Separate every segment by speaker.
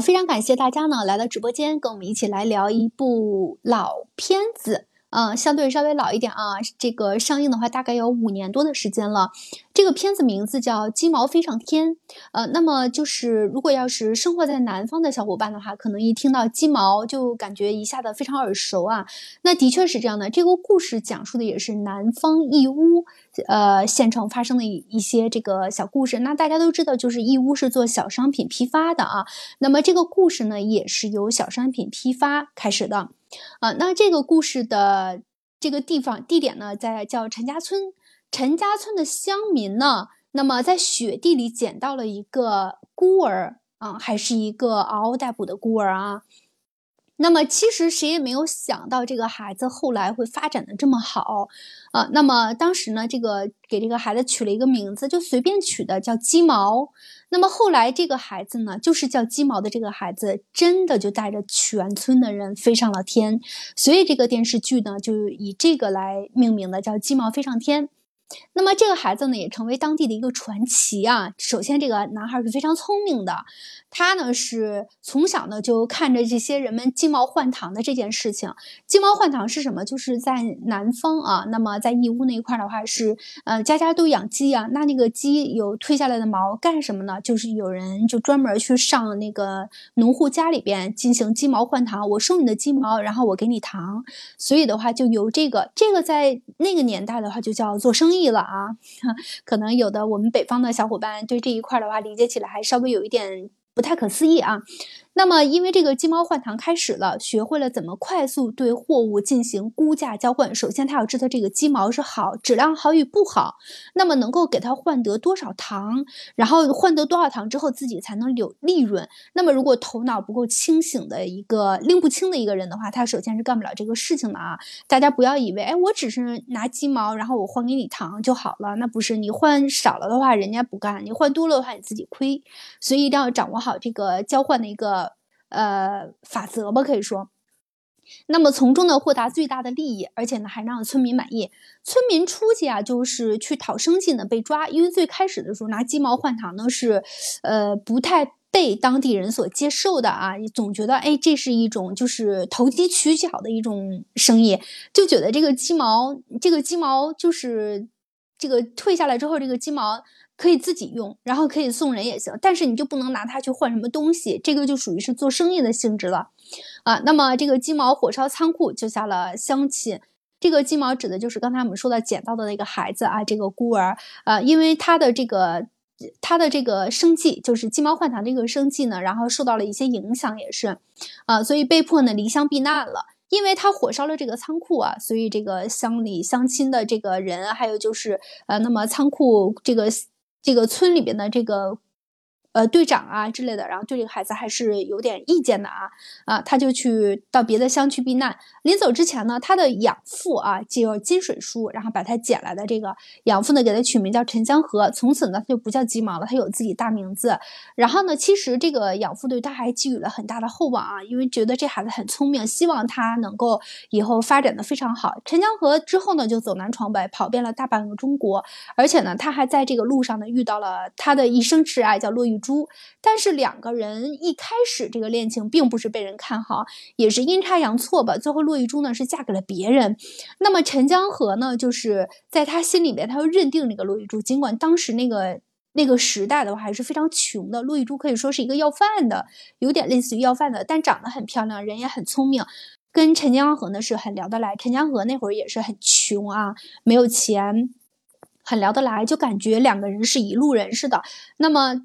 Speaker 1: 非常感谢大家呢来到直播间，跟我们一起来聊一部老片子。嗯，相对稍微老一点啊，这个上映的话大概有五年多的时间了。这个片子名字叫《鸡毛飞上天》。呃，那么就是如果要是生活在南方的小伙伴的话，可能一听到鸡毛就感觉一下子非常耳熟啊。那的确是这样的，这个故事讲述的也是南方义乌呃县城发生的一一些这个小故事。那大家都知道，就是义乌是做小商品批发的啊。那么这个故事呢，也是由小商品批发开始的。啊，那这个故事的这个地方地点呢，在叫陈家村。陈家村的乡民呢，那么在雪地里捡到了一个孤儿啊，还是一个嗷嗷待哺的孤儿啊。那么其实谁也没有想到，这个孩子后来会发展的这么好啊。那么当时呢，这个给这个孩子取了一个名字，就随便取的，叫鸡毛。那么后来这个孩子呢，就是叫鸡毛的这个孩子，真的就带着全村的人飞上了天。所以这个电视剧呢，就以这个来命名的，叫鸡毛飞上天。那么这个孩子呢，也成为当地的一个传奇啊。首先，这个男孩是非常聪明的。他呢是从小呢就看着这些人们鸡毛换糖的这件事情。鸡毛换糖是什么？就是在南方啊，那么在义乌那一块的话是，呃，家家都养鸡啊。那那个鸡有退下来的毛干什么呢？就是有人就专门去上那个农户家里边进行鸡毛换糖。我收你的鸡毛，然后我给你糖。所以的话，就有这个这个在那个年代的话就叫做生意了啊。可能有的我们北方的小伙伴对这一块的话理解起来还稍微有一点。不太可思议啊。那么，因为这个鸡毛换糖开始了，学会了怎么快速对货物进行估价交换。首先，他要知道这个鸡毛是好，质量好与不好，那么能够给他换得多少糖，然后换得多少糖之后，自己才能有利润。那么，如果头脑不够清醒的一个拎不清的一个人的话，他首先是干不了这个事情的啊。大家不要以为，哎，我只是拿鸡毛，然后我换给你糖就好了，那不是。你换少了的话，人家不干；你换多了的话，你自己亏。所以一定要掌握好这个交换的一个。呃，法则吧，可以说，那么从中呢获得最大的利益，而且呢还让村民满意。村民出去啊，就是去讨生计呢，被抓。因为最开始的时候拿鸡毛换糖呢，是呃不太被当地人所接受的啊，总觉得哎这是一种就是投机取巧的一种生意，就觉得这个鸡毛这个鸡毛就是这个退下来之后，这个鸡毛。可以自己用，然后可以送人也行，但是你就不能拿它去换什么东西，这个就属于是做生意的性质了，啊，那么这个鸡毛火烧仓库救下了乡亲，这个鸡毛指的就是刚才我们说的捡到的那个孩子啊，这个孤儿，啊，因为他的这个他的这个生计就是鸡毛换糖这个生计呢，然后受到了一些影响也是，啊，所以被迫呢离乡避难了。因为他火烧了这个仓库啊，所以这个乡里乡亲的这个人，还有就是呃，那么仓库这个。这个村里边的这个。呃，队长啊之类的，然后对这个孩子还是有点意见的啊啊，他就去到别的乡去避难。临走之前呢，他的养父啊，叫金水叔，然后把他捡来的这个养父呢，给他取名叫陈江河。从此呢，他就不叫鸡毛了，他有自己大名字。然后呢，其实这个养父对他还寄予了很大的厚望啊，因为觉得这孩子很聪明，希望他能够以后发展的非常好。陈江河之后呢，就走南闯北，跑遍了大半个中国，而且呢，他还在这个路上呢遇到了他的一生挚爱，叫骆玉。珠，但是两个人一开始这个恋情并不是被人看好，也是阴差阳错吧。最后骆玉珠呢是嫁给了别人，那么陈江河呢就是在他心里面，他又认定那个骆玉珠。尽管当时那个那个时代的话还是非常穷的，骆玉珠可以说是一个要饭的，有点类似于要饭的，但长得很漂亮，人也很聪明，跟陈江河呢是很聊得来。陈江河那会儿也是很穷啊，没有钱，很聊得来，就感觉两个人是一路人似的。那么。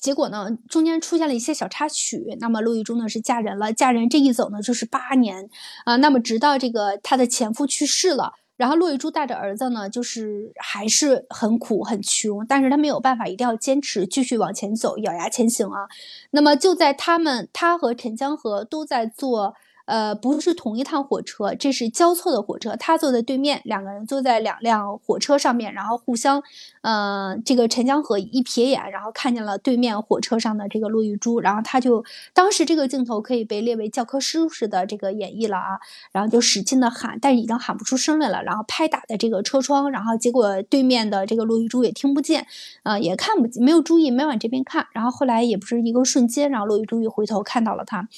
Speaker 1: 结果呢，中间出现了一些小插曲。那么骆玉珠呢是嫁人了，嫁人这一走呢就是八年啊。那么直到这个她的前夫去世了，然后骆玉珠带着儿子呢，就是还是很苦很穷，但是她没有办法，一定要坚持继续往前走，咬牙前行啊。那么就在他们，他和陈江河都在做。呃，不是同一趟火车，这是交错的火车。他坐在对面，两个人坐在两辆火车上面，然后互相，呃，这个陈江河一瞥眼，然后看见了对面火车上的这个骆玉珠，然后他就当时这个镜头可以被列为教科书式的这个演绎了啊，然后就使劲的喊，但是已经喊不出声来了，然后拍打的这个车窗，然后结果对面的这个骆玉珠也听不见，呃，也看不见，没有注意，没往这边看，然后后来也不是一个瞬间，然后骆玉珠一回头看到了他，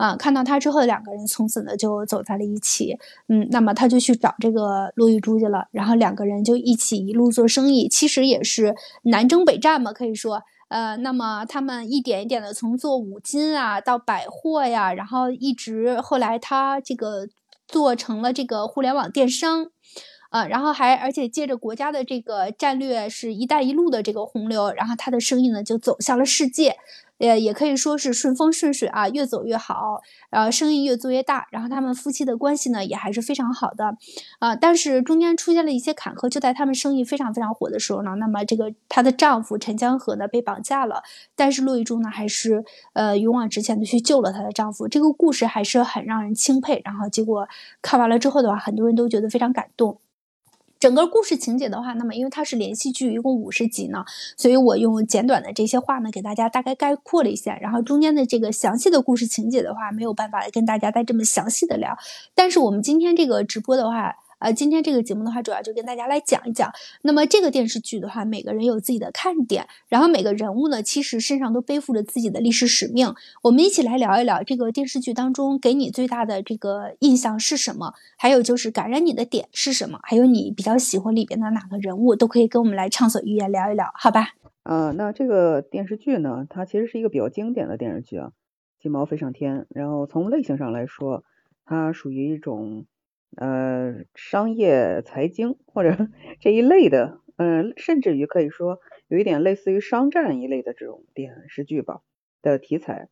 Speaker 1: 啊，看到他之后，两个人。从此呢就走在了一起，嗯，那么他就去找这个骆玉珠去了，然后两个人就一起一路做生意，其实也是南征北战嘛，可以说，呃，那么他们一点一点的从做五金啊到百货呀，然后一直后来他这个做成了这个互联网电商，啊，然后还而且借着国家的这个战略是一带一路的这个洪流，然后他的生意呢就走向了世界。呃，也可以说是顺风顺水啊，越走越好，呃，生意越做越大，然后他们夫妻的关系呢也还是非常好的，啊，但是中间出现了一些坎坷，就在他们生意非常非常火的时候呢，那么这个她的丈夫陈江河呢被绑架了，但是陆玉珠呢还是呃勇往直前的去救了她的丈夫，这个故事还是很让人钦佩，然后结果看完了之后的话，很多人都觉得非常感动。整个故事情节的话，那么因为它是连续剧，一共五十集呢，所以我用简短的这些话呢，给大家大概概括了一下。然后中间的这个详细的故事情节的话，没有办法跟大家再这么详细的聊。但是我们今天这个直播的话。呃，今天这个节目的话，主要就跟大家来讲一讲。那么这个电视剧的话，每个人有自己的看点，然后每个人物呢，其实身上都背负着自己的历史使命。我们一起来聊一聊这个电视剧当中给你最大的这个印象是什么？还有就是感染你的点是什么？还有你比较喜欢里边的哪个人物，都可以跟我们来畅所欲言聊一聊，好吧？
Speaker 2: 啊，那这个电视剧呢，它其实是一个比较经典的电视剧啊，《金毛飞上天》。然后从类型上来说，它属于一种。呃，商业财经或者 这一类的，嗯，甚至于可以说有一点类似于商战一类的这种电视剧吧的题材，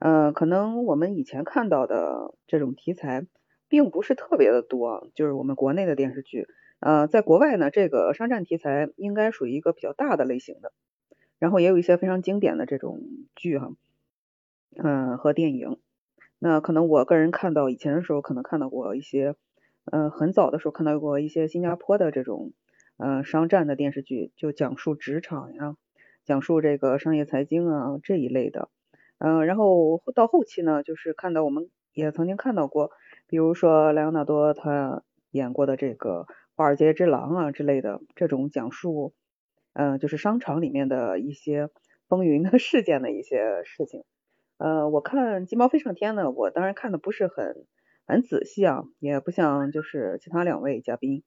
Speaker 2: 呃，可能我们以前看到的这种题材并不是特别的多，就是我们国内的电视剧，呃，在国外呢，这个商战题材应该属于一个比较大的类型的，然后也有一些非常经典的这种剧哈，嗯，和电影，那可能我个人看到以前的时候，可能看到过一些。嗯，很早的时候看到过一些新加坡的这种嗯商战的电视剧，就讲述职场呀，讲述这个商业财经啊这一类的。嗯，然后到后期呢，就是看到我们也曾经看到过，比如说莱昂纳多他演过的这个《华尔街之狼》啊之类的这种讲述，嗯，就是商场里面的一些风云的事件的一些事情。呃，我看《鸡毛飞上天》呢，我当然看的不是很。很仔细啊，也不像就是其他两位嘉宾，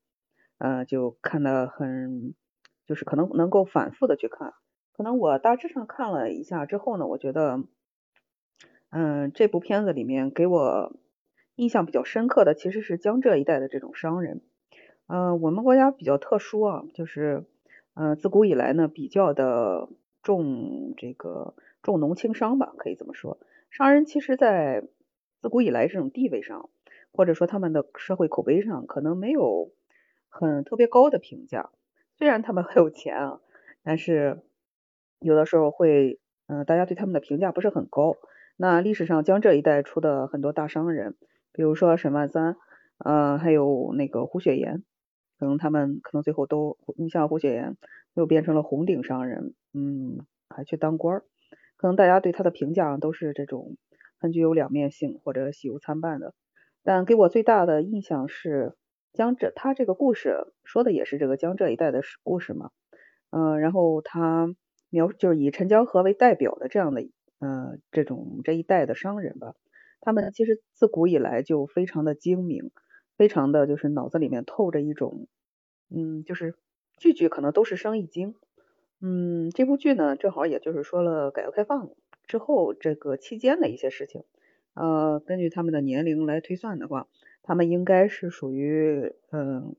Speaker 2: 呃，就看的很，就是可能能够反复的去看。可能我大致上看了一下之后呢，我觉得，嗯，这部片子里面给我印象比较深刻的其实是江浙一带的这种商人。嗯，我们国家比较特殊啊，就是，嗯，自古以来呢比较的重这个重农轻商吧，可以这么说。商人其实在自古以来这种地位上。或者说他们的社会口碑上可能没有很特别高的评价，虽然他们很有钱啊，但是有的时候会，嗯，大家对他们的评价不是很高。那历史上江浙一带出的很多大商人，比如说沈万三，呃，还有那个胡雪岩，可能他们可能最后都，你像胡雪岩又变成了红顶商人，嗯，还去当官儿，可能大家对他的评价都是这种很具有两面性或者喜忧参半的。但给我最大的印象是江浙，他这个故事说的也是这个江浙一带的故事嘛，嗯，然后他描就是以陈江河为代表的这样的，呃，这种这一代的商人吧，他们其实自古以来就非常的精明，非常的就是脑子里面透着一种，嗯，就是句句可能都是生意经，嗯，这部剧呢正好也就是说了改革开放之后这个期间的一些事情。呃，根据他们的年龄来推算的话，他们应该是属于嗯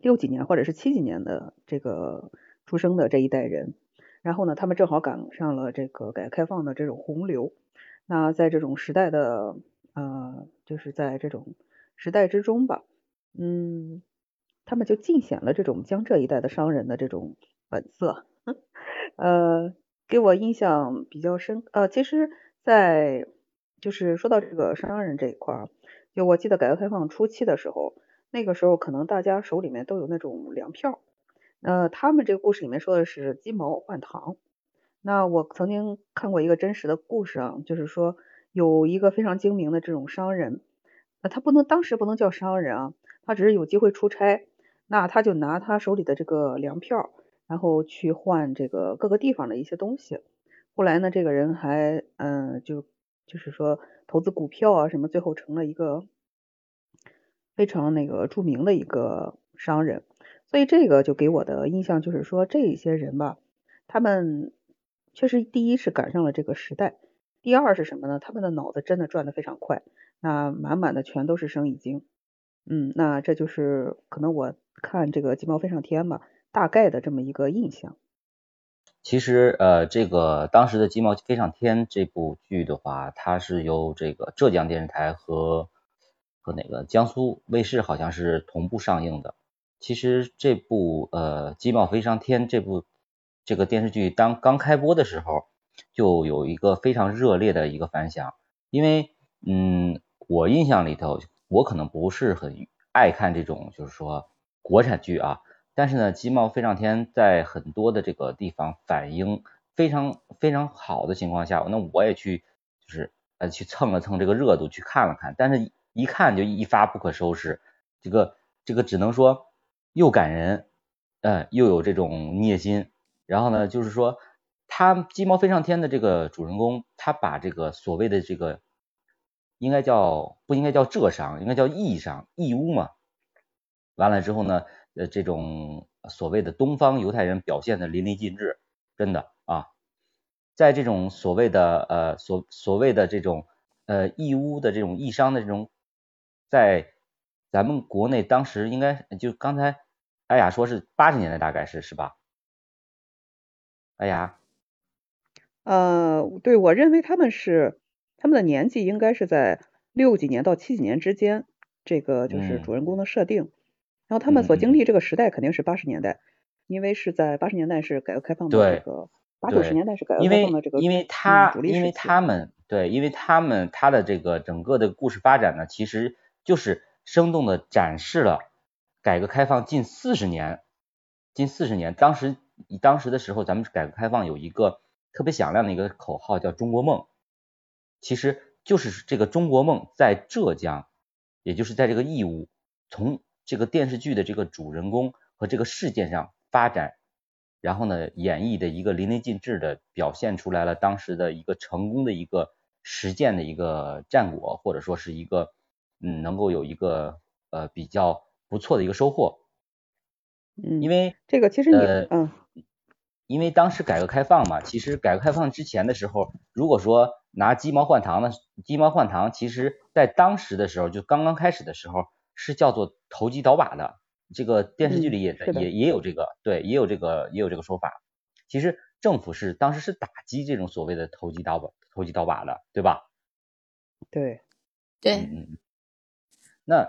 Speaker 2: 六几年或者是七几年的这个出生的这一代人。然后呢，他们正好赶上了这个改革开放的这种洪流。那在这种时代的呃，就是在这种时代之中吧，嗯，他们就尽显了这种江浙一带的商人的这种本色。呃，给我印象比较深。呃，其实，在就是说到这个商人这一块儿，就我记得改革开放初期的时候，那个时候可能大家手里面都有那种粮票，呃，他们这个故事里面说的是鸡毛换糖。那我曾经看过一个真实的故事啊，就是说有一个非常精明的这种商人，那他不能当时不能叫商人啊，他只是有机会出差，那他就拿他手里的这个粮票，然后去换这个各个地方的一些东西。后来呢，这个人还嗯，就就是说投资股票啊什么，最后成了一个非常那个著名的一个商人。所以这个就给我的印象就是说，这一些人吧，他们。确实，第一是赶上了这个时代，第二是什么呢？他们的脑子真的转得非常快，那满满的全都是生意经。嗯，那这就是可能我看这个鸡毛飞上天吧，大概的这么一个印象。
Speaker 3: 其实，呃，这个当时的鸡毛飞上天这部剧的话，它是由这个浙江电视台和和哪个江苏卫视好像是同步上映的。其实这部呃鸡毛飞上天这部。这个电视剧当刚开播的时候，就有一个非常热烈的一个反响，因为嗯，我印象里头，我可能不是很爱看这种就是说国产剧啊，但是呢，《鸡毛飞上天》在很多的这个地方反应非常非常好的情况下，那我也去就是呃去蹭了蹭这个热度去看了看，但是一看就一发不可收拾，这个这个只能说又感人，嗯，又有这种虐心。然后呢，就是说，他鸡毛飞上天的这个主人公，他把这个所谓的这个，应该叫不应该叫浙商，应该叫义商，义乌嘛。完了之后呢，呃，这种所谓的东方犹太人表现的淋漓尽致，真的啊，在这种所谓的呃所所谓的这种呃义乌的这种义商的这种，在咱们国内当时应该就刚才艾雅说是八十年代大概是是吧？哎呀，
Speaker 2: 呃，对我认为他们是他们的年纪应该是在六几年到七几年之间，这个就是主人公的设定。然后他们所经历这个时代肯定是八十年代，因为是在八十年代是改革开放的这个八九十年代是改革开放的这个
Speaker 3: 因为他因为他们对，因为他们他的这个整个的故事发展呢，其实就是生动的展示了改革开放近四十年近四十年当时。以当时的时候，咱们改革开放有一个特别响亮的一个口号叫“中国梦”，其实就是这个中国梦在浙江，也就是在这个义乌，从这个电视剧的这个主人公和这个事件上发展，然后呢，演绎的一个淋漓尽致的表现出来了当时的一个成功的一个实践的一个战果，或者说是一个嗯能够有一个呃比较不错的一个收获。
Speaker 2: 嗯，
Speaker 3: 因为
Speaker 2: 这个其实
Speaker 3: 你
Speaker 2: 嗯。
Speaker 3: 因为当时改革开放嘛，其实改革开放之前的时候，如果说拿鸡毛换糖呢，鸡毛换糖，其实在当时的时候，就刚刚开始的时候，是叫做投机倒把的。这个电视剧里也也也有这个，对，也有这个也有这个说法。其实政府是当时是打击这种所谓的投机倒把、投机倒把的，对吧？
Speaker 2: 对，
Speaker 1: 对，
Speaker 3: 嗯。那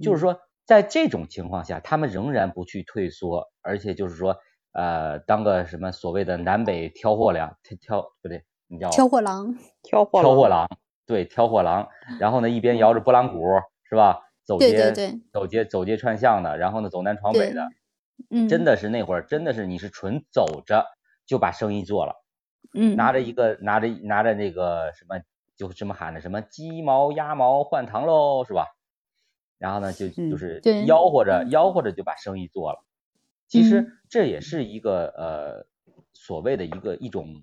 Speaker 3: 就是说，在这种情况下，他们仍然不去退缩，而且就是说。呃，当个什么所谓的南北挑货粮，挑不对，你叫
Speaker 1: 挑货郎，
Speaker 2: 挑货
Speaker 3: 挑货郎，对，挑货郎。然后呢，一边摇着拨浪鼓，是吧？走
Speaker 1: 街
Speaker 3: 走街走街串巷的，然后呢，走南闯北的，
Speaker 1: 嗯，
Speaker 3: 真的是那会儿，真的是你是纯走着就把生意做了，
Speaker 1: 嗯，
Speaker 3: 拿着一个拿着拿着那个什么，就这么喊的什么鸡毛鸭毛换糖喽，是吧？然后呢，就就是吆喝着吆喝着就把生意做了。其实这也是一个呃所谓的一个一种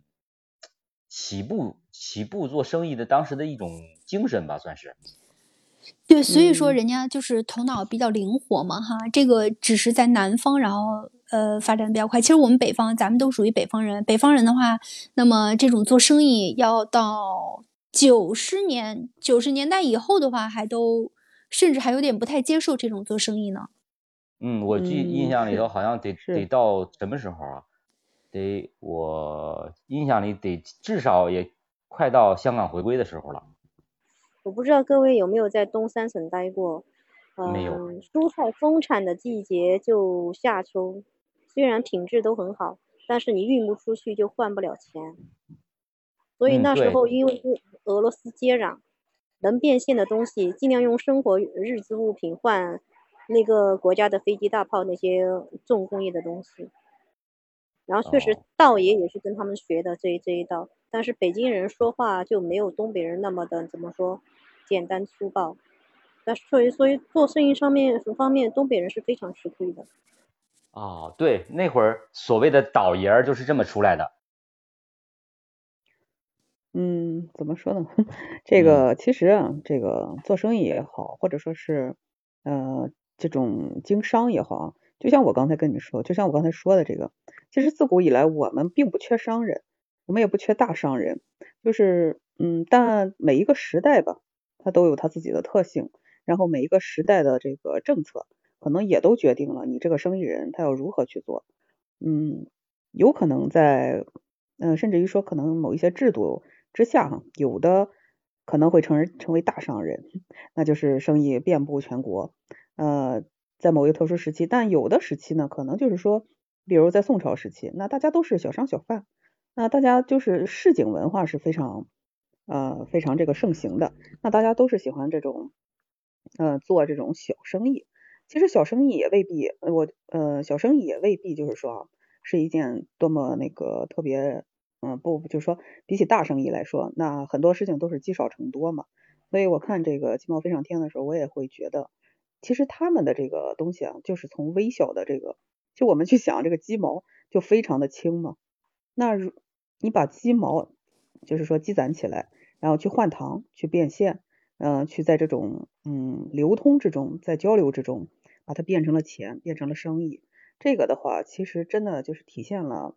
Speaker 3: 起步起步做生意的当时的一种精神吧，算是。
Speaker 1: 对，所以说人家就是头脑比较灵活嘛，哈，这个只是在南方，然后呃发展比较快。其实我们北方，咱们都属于北方人，北方人的话，那么这种做生意要到九十年九十年代以后的话，还都甚至还有点不太接受这种做生意呢。
Speaker 3: 嗯，我记印象里头好像得得到什么时候啊？得我印象里得至少也快到香港回归的时候了。
Speaker 4: 我不知道各位有没有在东三省待过？
Speaker 3: 没有。
Speaker 4: 蔬菜丰产的季节就夏秋，虽然品质都很好，但是你运不出去就换不了钱。所以那时候因为是俄罗斯接壤，能变现的东西尽量用生活日资物品换那个国家的飞机、大炮那些重工业的东西。然后确实道爷也是跟他们学的这一这一道，但是北京人说话就没有东北人那么的怎么说简单粗暴。但所以所以做生意上面方面，东北人是非常吃亏的。
Speaker 3: 哦，对，那会儿所谓的倒爷儿就是这么出来的。
Speaker 2: 嗯，怎么说呢？这个其实啊，这个做生意也好，或者说是呃这种经商也好，就像我刚才跟你说，就像我刚才说的这个，其实自古以来我们并不缺商人，我们也不缺大商人，就是嗯，但每一个时代吧，它都有它自己的特性，然后每一个时代的这个政策，可能也都决定了你这个生意人他要如何去做。嗯，有可能在嗯，甚至于说可能某一些制度。之下，有的可能会成成为大商人，那就是生意遍布全国。呃，在某一个特殊时期，但有的时期呢，可能就是说，比如在宋朝时期，那大家都是小商小贩，那大家就是市井文化是非常呃非常这个盛行的，那大家都是喜欢这种呃做这种小生意。其实小生意也未必，我呃小生意也未必就是说啊是一件多么那个特别。嗯，不，就是说，比起大生意来说，那很多事情都是积少成多嘛。所以我看这个鸡毛飞上天的时候，我也会觉得，其实他们的这个东西啊，就是从微小的这个，就我们去想这个鸡毛就非常的轻嘛。那如你把鸡毛，就是说积攒起来，然后去换糖，去变现，嗯，去在这种嗯流通之中，在交流之中，把它变成了钱，变成了生意。这个的话，其实真的就是体现了。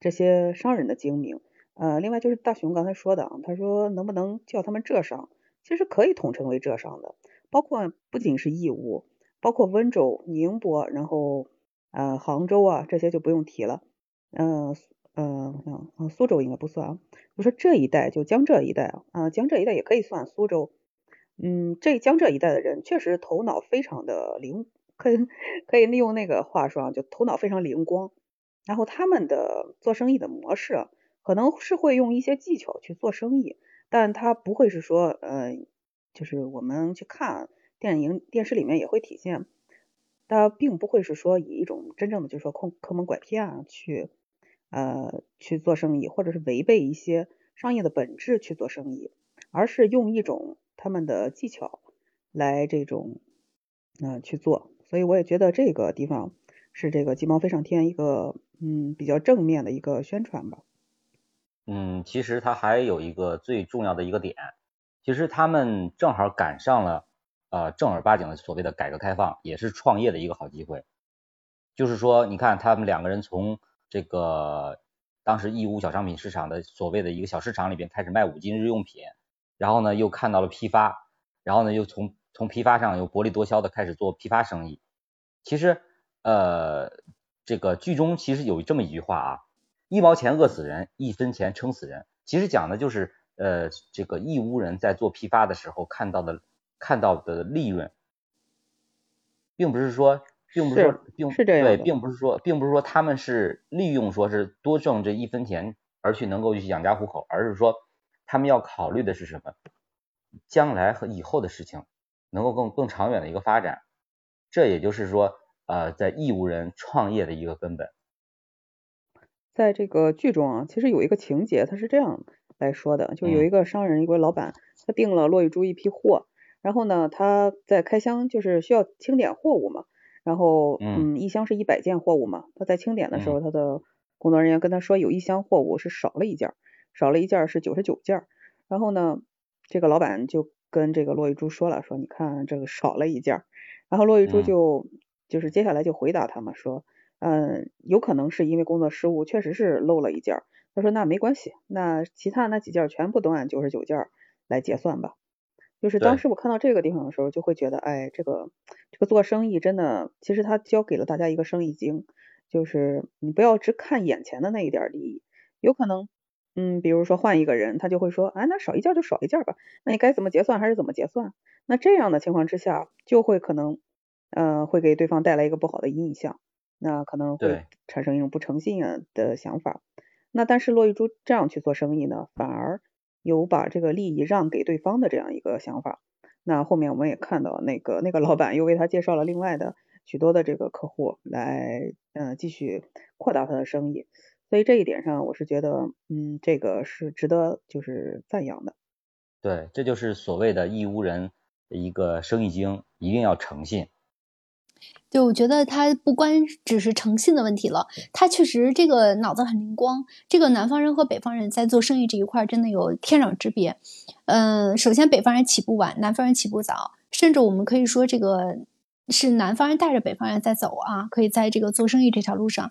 Speaker 2: 这些商人的精明，呃，另外就是大雄刚才说的啊，他说能不能叫他们浙商，其实可以统称为浙商的，包括不仅是义乌，包括温州、宁波，然后呃杭州啊这些就不用提了，嗯嗯苏州应该不算啊，我说这一带就江浙一带啊，啊江浙一带也可以算苏州，嗯这江浙一带的人确实头脑非常的灵，可以可以利用那个话说，就头脑非常灵光。然后他们的做生意的模式可能是会用一些技巧去做生意，但他不会是说，呃，就是我们去看电影、电视里面也会体现，他并不会是说以一种真正的就是说坑坑蒙拐骗啊去，呃，去做生意，或者是违背一些商业的本质去做生意，而是用一种他们的技巧来这种，嗯，去做。所以我也觉得这个地方是这个鸡毛飞上天一个。嗯，比较正面的一个宣传吧。
Speaker 3: 嗯，其实它还有一个最重要的一个点，其实他们正好赶上了呃正儿八经的所谓的改革开放，也是创业的一个好机会。就是说，你看他们两个人从这个当时义乌小商品市场的所谓的一个小市场里边开始卖五金日用品，然后呢又看到了批发，然后呢又从从批发上又薄利多销的开始做批发生意。其实呃。这个剧中其实有这么一句话啊，一毛钱饿死人，一分钱撑死人。其实讲的就是呃，这个义乌人在做批发的时候看到的看到的利润，并不是说，并不是说，并
Speaker 2: 是这样
Speaker 3: 对，并不是说，并不是说他们是利用说是多挣这一分钱而去能够去养家糊口，而是说他们要考虑的是什么？将来和以后的事情能够更更长远的一个发展。这也就是说。呃，在义乌人创业的一个根本，
Speaker 2: 在这个剧中啊，其实有一个情节，他是这样来说的：，就有一个商人，一位老板，他订了骆玉珠一批货，然后呢，他在开箱，就是需要清点货物嘛，然后，嗯，一箱是一百件货物嘛，他在清点的时候，他的工作人员跟他说，有一箱货物是少了一件，少了一件是九十九件，然后呢，这个老板就跟这个骆玉珠说了，说你看这个少了一件，然后骆玉珠就。就是接下来就回答他们说，嗯，有可能是因为工作失误，确实是漏了一件。他说那没关系，那其他那几件全部都按九十九件来结算吧。就是当时我看到这个地方的时候，就会觉得，哎，这个这个做生意真的，其实他教给了大家一个生意经，就是你不要只看眼前的那一点利益，有可能，嗯，比如说换一个人，他就会说，哎，那少一件就少一件吧，那你该怎么结算还是怎么结算。那这样的情况之下，就会可能。呃，会给对方带来一个不好的印象，那可能会产生一种不诚信的想法。那但是骆玉珠这样去做生意呢，反而有把这个利益让给对方的这样一个想法。那后面我们也看到，那个那个老板又为他介绍了另外的许多的这个客户来，嗯，继续扩大他的生意。所以这一点上，我是觉得，嗯，这个是值得就是赞扬的。
Speaker 3: 对，这就是所谓的义乌人一个生意经，一定要诚信。
Speaker 1: 对，我觉得他不光只是诚信的问题了，他确实这个脑子很灵光。这个南方人和北方人在做生意这一块真的有天壤之别。嗯，首先北方人起步晚，南方人起步早，甚至我们可以说这个。是南方人带着北方人在走啊，可以在这个做生意这条路上，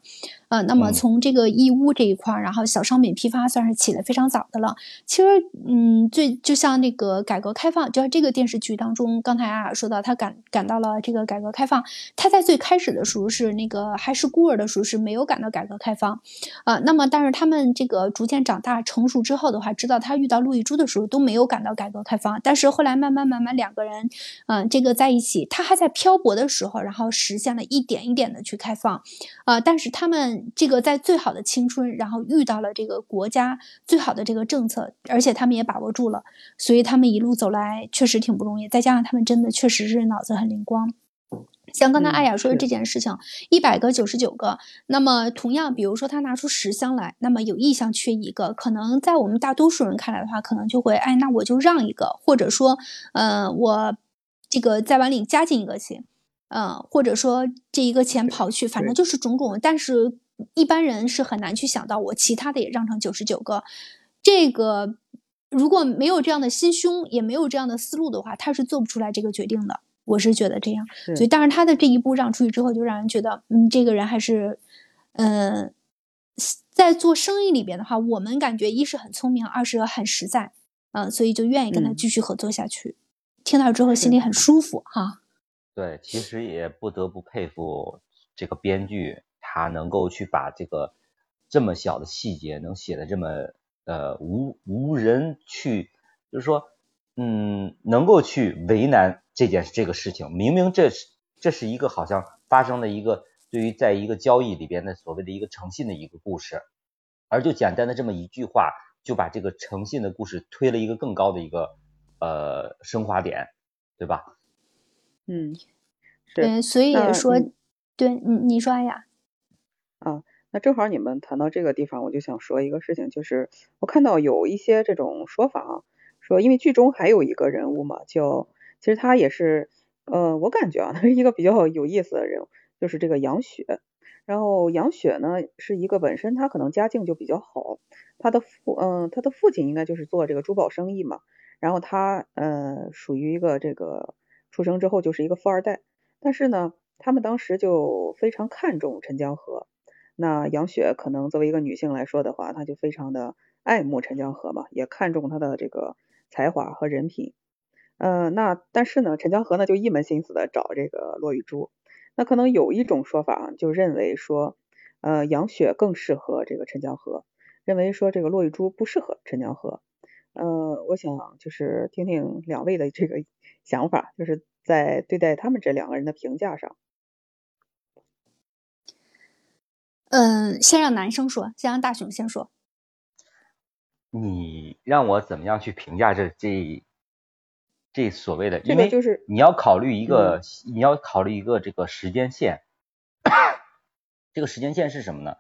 Speaker 1: 呃，那么从这个义乌这一块儿，然后小商品批发算是起得非常早的了。其实，嗯，最就像那个改革开放，就像这个电视剧当中，刚才啊说到，他感感到了这个改革开放，他在最开始的时候是那个还是孤儿的时候是没有感到改革开放，啊，那么但是他们这个逐渐长大成熟之后的话，直到他遇到陆亦珠的时候都没有感到改革开放，但是后来慢慢慢慢两个人，嗯，这个在一起，他还在漂泊。的时候，然后实现了一点一点的去开放，啊，但是他们这个在最好的青春，然后遇到了这个国家最好的这个政策，而且他们也把握住了，所以他们一路走来确实挺不容易。再加上他们真的确实是脑子很灵光，像刚才艾雅说的这件事情，一百个九十九个，那么同样，比如说他拿出十箱来，那么有一箱缺一个，可能在我们大多数人看来的话，可能就会，哎，那我就让一个，或者说，呃，我这个再往里加进一个去。嗯，或者说这一个钱跑去，反正就是种种，但是一般人是很难去想到我其他的也让成九十九个。这个如果没有这样的心胸，也没有这样的思路的话，他是做不出来这个决定的。我是觉得这样，所以当然他的这一步让出去之后，就让人觉得，嗯，这个人还是，嗯，在做生意里边的话，我们感觉一是很聪明，二是很实在，嗯，所以就愿意跟他继续合作下去。听到之后心里很舒服哈。
Speaker 3: 对，其实也不得不佩服这个编剧，他能够去把这个这么小的细节能写的这么呃无无人去，就是说，嗯，能够去为难这件这个事情。明明这是这是一个好像发生的一个对于在一个交易里边的所谓的一个诚信的一个故事，而就简单的这么一句话，就把这个诚信的故事推了一个更高的一个呃升华点，对吧？
Speaker 2: 嗯，
Speaker 1: 对，所以说，对你你说呀，
Speaker 2: 啊，那正好你们谈到这个地方，我就想说一个事情，就是我看到有一些这种说法啊，说因为剧中还有一个人物嘛，叫其实他也是，呃，我感觉啊，他是一个比较有意思的人物，就是这个杨雪。然后杨雪呢，是一个本身他可能家境就比较好，他的父，嗯，他的父亲应该就是做这个珠宝生意嘛，然后他，呃，属于一个这个。出生之后就是一个富二代，但是呢，他们当时就非常看重陈江河。那杨雪可能作为一个女性来说的话，她就非常的爱慕陈江河嘛，也看重他的这个才华和人品。呃，那但是呢，陈江河呢就一门心思的找这个骆玉珠。那可能有一种说法就认为说，呃，杨雪更适合这个陈江河，认为说这个骆玉珠不适合陈江河。呃，我想就是听听两位的这个想法，就是在对待他们这两个人的评价上。
Speaker 1: 嗯，先让男生说，先让大雄先说。
Speaker 3: 你让我怎么样去评价这这这所谓的？因为
Speaker 2: 就是
Speaker 3: 你要考虑一个，你要考虑一个这个时间线。这个时间线是什么呢？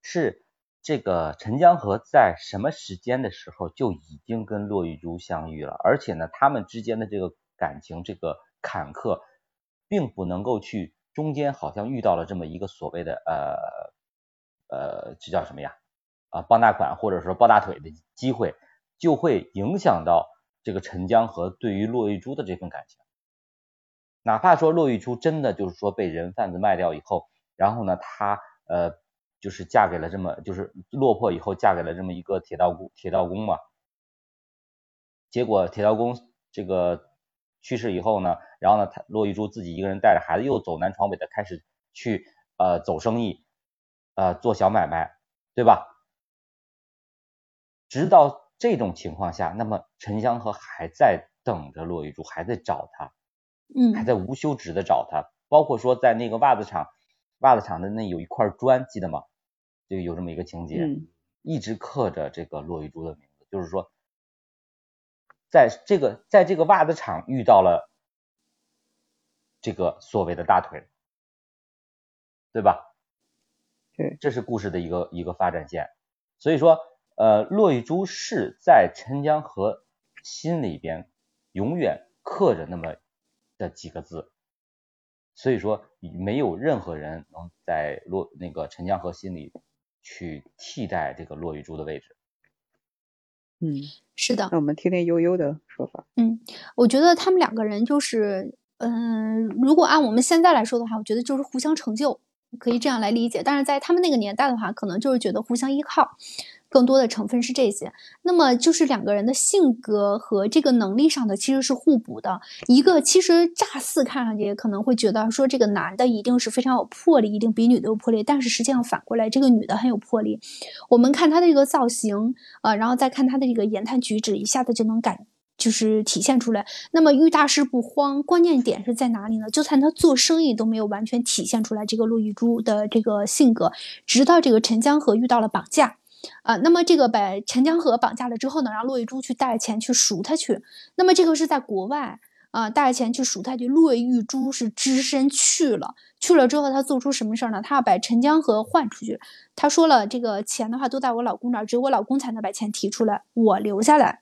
Speaker 3: 是。这个陈江河在什么时间的时候就已经跟骆玉珠相遇了，而且呢，他们之间的这个感情这个坎坷，并不能够去中间好像遇到了这么一个所谓的呃呃，这叫什么呀？啊，傍大款或者说抱大腿的机会，就会影响到这个陈江河对于骆玉珠的这份感情。哪怕说骆玉珠真的就是说被人贩子卖掉以后，然后呢，他呃。就是嫁给了这么，就是落魄以后嫁给了这么一个铁道工，铁道工嘛。结果铁道工这个去世以后呢，然后呢，他骆玉珠自己一个人带着孩子又走南闯北的开始去呃走生意，呃做小买卖，对吧？直到这种情况下，那么陈香河还在等着骆玉珠，还在找他，
Speaker 1: 嗯，
Speaker 3: 还在无休止的找他，包括说在那个袜子厂，袜子厂的那有一块砖，记得吗？就有这么一个情节，一直刻着这个骆玉珠的名字，就是说在这个在这个袜子厂遇到了这个所谓的大腿，对吧？
Speaker 2: 对，
Speaker 3: 这是故事的一个一个发展线。所以说，呃，骆玉珠是在陈江河心里边永远刻着那么的几个字，所以说没有任何人能在骆那个陈江河心里去替代这个骆玉珠的位置。
Speaker 2: 嗯，
Speaker 1: 是的。
Speaker 2: 那我们听听悠悠的说法。
Speaker 1: 嗯，我觉得他们两个人就是，嗯，如果按我们现在来说的话，我觉得就是互相成就，可以这样来理解。但是在他们那个年代的话，可能就是觉得互相依靠。更多的成分是这些，那么就是两个人的性格和这个能力上的其实是互补的。一个其实乍似看上去可能会觉得说这个男的一定是非常有魄力，一定比女的有魄力，但是实际上反过来，这个女的很有魄力。我们看她的这个造型啊，然后再看她的这个言谈举止，一下子就能感就是体现出来。那么遇大事不慌，关键点是在哪里呢？就算他做生意都没有完全体现出来这个陆玉珠的这个性格，直到这个陈江河遇到了绑架。啊，那么这个把陈江河绑架了之后呢，让骆玉珠去带钱去赎他去。那么这个是在国外啊，带钱去赎他去。骆玉珠是只身去了，去了之后他做出什么事儿呢？他要把陈江河换出去。他说了，这个钱的话都在我老公那儿，只有我老公才能把钱提出来，我留下来。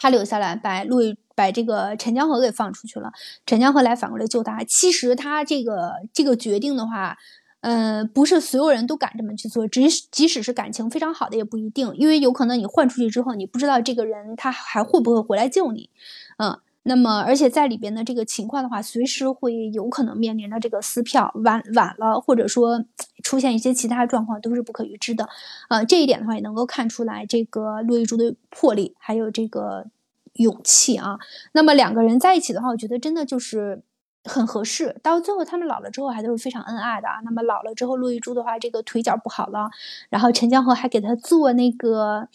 Speaker 1: 他留下来把路易把这个陈江河给放出去了。陈江河来反过来救他。其实他这个这个决定的话。嗯，不是所有人都敢这么去做，即使即使是感情非常好的也不一定，因为有可能你换出去之后，你不知道这个人他还会不会回来救你，嗯，那么而且在里边的这个情况的话，随时会有可能面临着这个撕票晚晚了，或者说 出现一些其他状况都是不可预知的，呃，这一点的话也能够看出来这个陆玉珠的魄力还有这个勇气啊。那么两个人在一起的话，我觉得真的就是。很合适，到最后他们老了之后还都是非常恩爱的啊。那么老了之后，陆玉珠的话，这个腿脚不好了，然后陈江河还给他做那个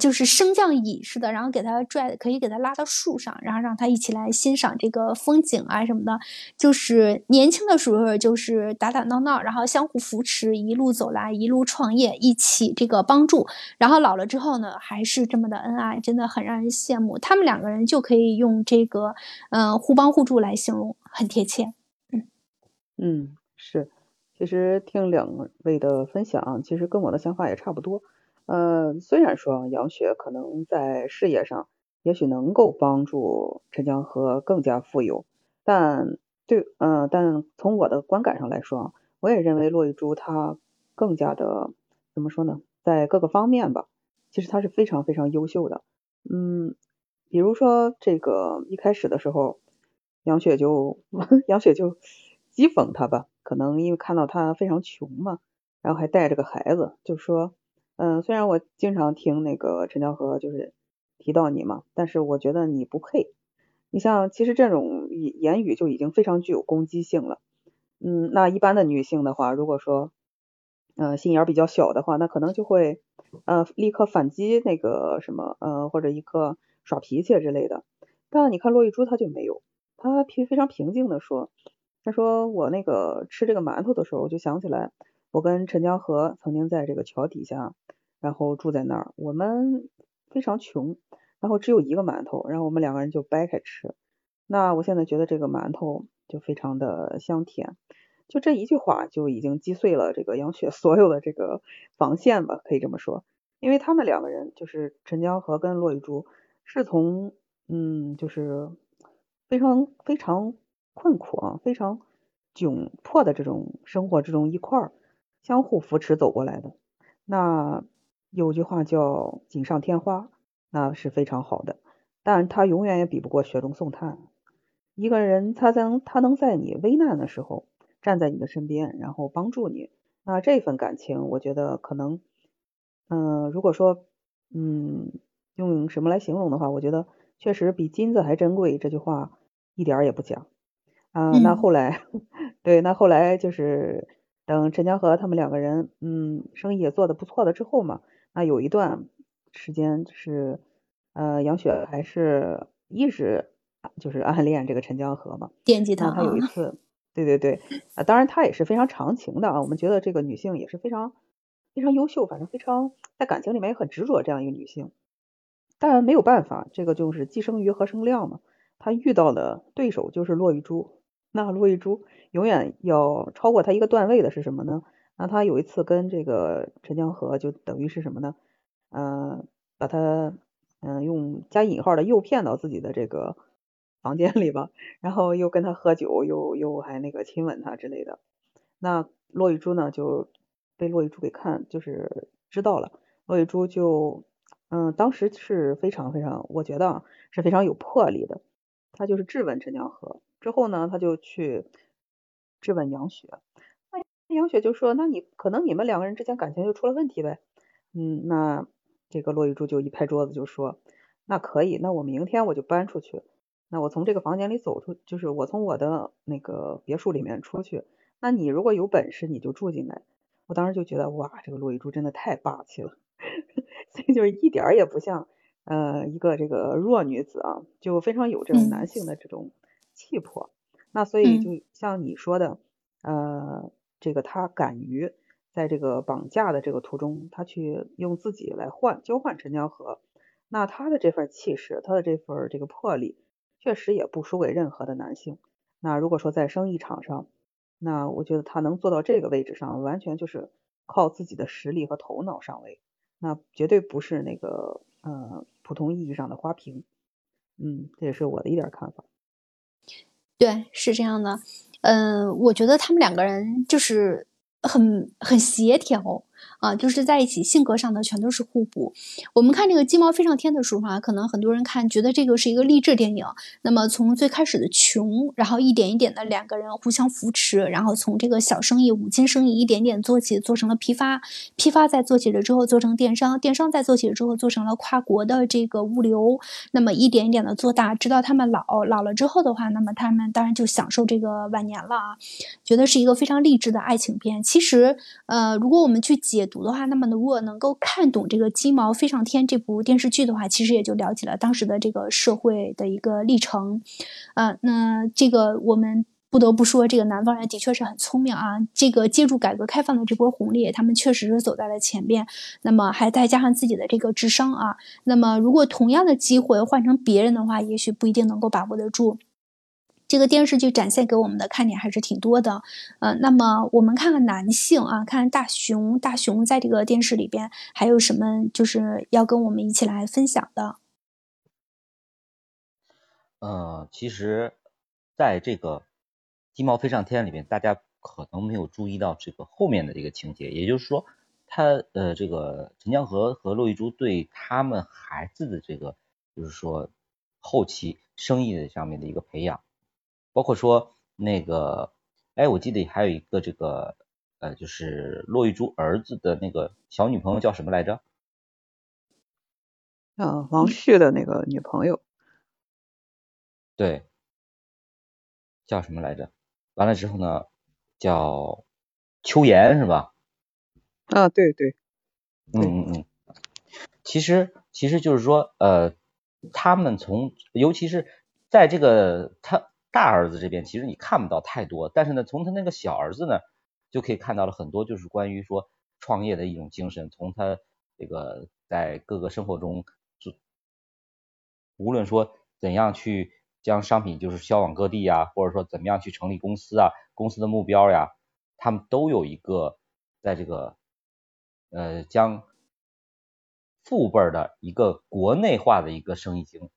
Speaker 1: 就是升降椅似的，然后给他拽，可以给他拉到树上，然后让他一起来欣赏这个风景啊什么的。就是年轻的时候就是打打闹闹，然后相互扶持，一路走来，一路创业，一起这个帮助。然后老了之后呢，还是这么的恩爱，真的很让人羡慕。他们两个人就可以用这个嗯互帮互助来形容。很贴切，
Speaker 2: 嗯嗯是，其实听两位的分享，其实跟我的想法也差不多。呃，虽然说杨雪可能在事业上也许能够帮助陈江河更加富有，但对，嗯，但从我的观感上来说，我也认为骆玉珠她更加的怎么说呢，在各个方面吧，其实她是非常非常优秀的。嗯，比如说这个一开始的时候。杨雪就 杨雪就讥讽他吧，可能因为看到他非常穷嘛，然后还带着个孩子，就说，嗯，虽然我经常听那个陈江河就是提到你嘛，但是我觉得你不配。你像其实这种言语就已经非常具有攻击性了。嗯，那一般的女性的话，如果说，嗯，心眼比较小的话，那可能就会，呃，立刻反击那个什么，呃，或者一刻耍脾气之类的。但你看骆玉珠，她就没有。他平非常平静的说：“他说我那个吃这个馒头的时候，我就想起来，我跟陈江河曾经在这个桥底下，然后住在那儿。我们非常穷，然后只有一个馒头，然后我们两个人就掰开吃。那我现在觉得这个馒头就非常的香甜。就这一句话就已经击碎了这个杨雪 所有的这个防线吧，可以这么说。因为他们两个人就是陈江河跟骆玉珠，是从嗯就是。”非常非常困苦啊，非常窘迫的这种生活之中一块儿相互扶持走过来的。那有句话叫锦上添花，那是非常好的，但他永远也比不过雪中送炭。一个人他能他能在你危难的时候站在你的身边，然后帮助你。那这份感情，我觉得可能，嗯，如果说，嗯，用什么来形容的话，我觉得。确实比金子还珍贵，这句话一点也不假啊。那后来，对，那后来就是等陈江河他们两个人，嗯，生意也做得不错的之后嘛，那有一段时间就是，呃，杨雪还是一直就是暗恋这个陈江河嘛，
Speaker 1: 惦记他。
Speaker 2: 他有一次，对对对，啊，当然他也是非常长情的啊。我们觉得这个女性也是非常非常优秀，反正非常在感情里面也很执着这样一个女性。但没有办法，这个就是既生瑜何生亮嘛。他遇到的对手就是骆玉珠，那骆玉珠永远要超过他一个段位的是什么呢？那他有一次跟这个陈江河就等于是什么呢？嗯，把他嗯用加引号的诱骗到自己的这个房间里吧，然后又跟他喝酒，又又还那个亲吻他之类的。那骆玉珠呢就被骆玉珠给看，就是知道了。骆玉珠就嗯当时是非常非常，我觉得是非常有魄力的。他就是质问陈江河，之后呢他就去质问杨雪。那杨雪就说：“那你可能你们两个人之间感情就出了问题呗。”嗯，那这个骆玉珠就一拍桌子就说：“那可以，那我明天我就搬出去。那我从这个房间里走出，就是我从我的那个别墅里面出去。那你如果有本事，你就住进来。”我当时就觉得哇，这个骆玉珠真的太霸气了，所以 就是一点儿也不像呃一个这个弱女子啊，就非常有这种男性的这种气魄。那所以就像你说的，呃，这个他敢于。在这个绑架的这个途中，他去用自己来换交换陈江河，那他的这份气势，他的这份这个魄力，确实也不输给任何的男性。那如果说在生意场上，那我觉得他能做到这个位置上，完全就是靠自己的实力和头脑上位，那绝对不是那个呃普通意义上的花瓶。嗯，这也是我的一点看法。
Speaker 1: 对，是这样的。嗯，我觉得他们两个人就是。很很协调啊，就是在一起，性格上的全都是互补。我们看这个《鸡毛飞上天》的书哈，可能很多人看觉得这个是一个励志电影。那么从最开始的穷，然后一点一点的两个人互相扶持，然后从这个小生意、五金生意一点点做起，做成了批发，批发再做起了之后做成电商，电商再做起了之后做成了跨国的这个物流。那么一点一点的做大，直到他们老老了之后的话，那么他们当然就享受这个晚年了啊。觉得是一个非常励志的爱情片。其实，呃，如果我们去解读的话，那么如果能够看懂这个《鸡毛飞上天》这部电视剧的话，其实也就了解了当时的这个社会的一个历程。呃，那这个我们不得不说，这个南方人的确是很聪明啊。这个借助改革开放的这波红利，他们确实是走在了前边。那么还再加上自己的这个智商啊，那么如果同样的机会换成别人的话，也许不一定能够把握得住。这个电视剧展现给我们的看点还是挺多的，呃，那么我们看看男性啊，看看大熊，大熊在这个电视里边还有什么就是要跟我们一起来分享的？
Speaker 3: 呃，其实在这个《鸡毛飞上天》里面，大家可能没有注意到这个后面的这个情节，也就是说，他呃，这个陈江河和骆玉珠对他们孩子的这个，就是说后期生意的上面的一个培养。包括说那个，哎，我记得还有一个这个，呃，就是骆玉珠儿子的那个小女朋友叫什么来着？
Speaker 2: 啊，王旭的那个女朋友。
Speaker 3: 对，叫什么来着？完了之后呢，叫秋妍是吧？
Speaker 2: 啊，对对。
Speaker 3: 嗯嗯嗯。其实，其实就是说，呃，他们从，尤其是在这个他。大儿子这边其实你看不到太多，但是呢，从他那个小儿子呢，就可以看到了很多，就是关于说创业的一种精神。从他这个在各个生活中，就无论说怎样去将商品就是销往各地呀，或者说怎么样去成立公司啊，公司的目标呀，他们都有一个在这个呃将父辈的一个国内化的一个生意经